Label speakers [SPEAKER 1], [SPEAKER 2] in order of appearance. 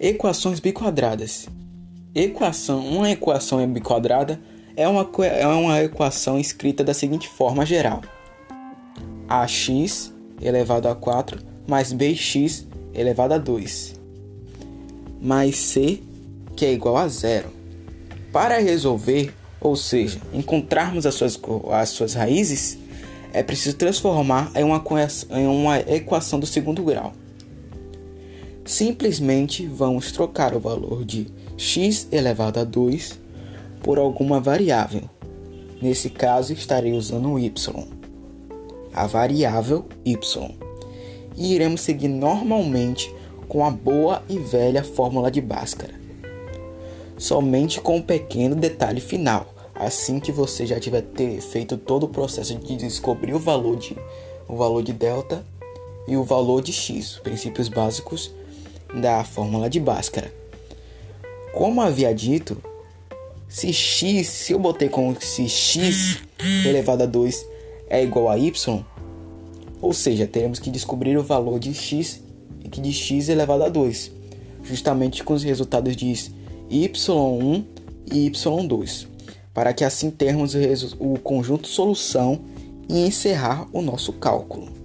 [SPEAKER 1] Equações biquadradas. Equação, uma equação biquadrada é uma, é uma equação escrita da seguinte forma geral: ax elevado a 4 mais bx elevado a 2 mais c que é igual a zero. Para resolver, ou seja, encontrarmos as suas, as suas raízes, é preciso transformar em uma, em uma equação do segundo grau. Simplesmente vamos trocar o valor de x elevado a 2 por alguma variável. Nesse caso, estarei usando y, a variável y, e iremos seguir normalmente com a boa e velha fórmula de Bhaskara. Somente com um pequeno detalhe final, assim que você já tiver feito todo o processo de descobrir o valor de, o valor de delta e o valor de x, princípios básicos da fórmula de Bhaskara. Como havia dito, se x, se eu botei como se x elevado a 2 é igual a y, ou seja, teremos que descobrir o valor de x e de x elevado a 2, justamente com os resultados de y1 e y2, para que assim termos o conjunto solução e encerrar o nosso cálculo.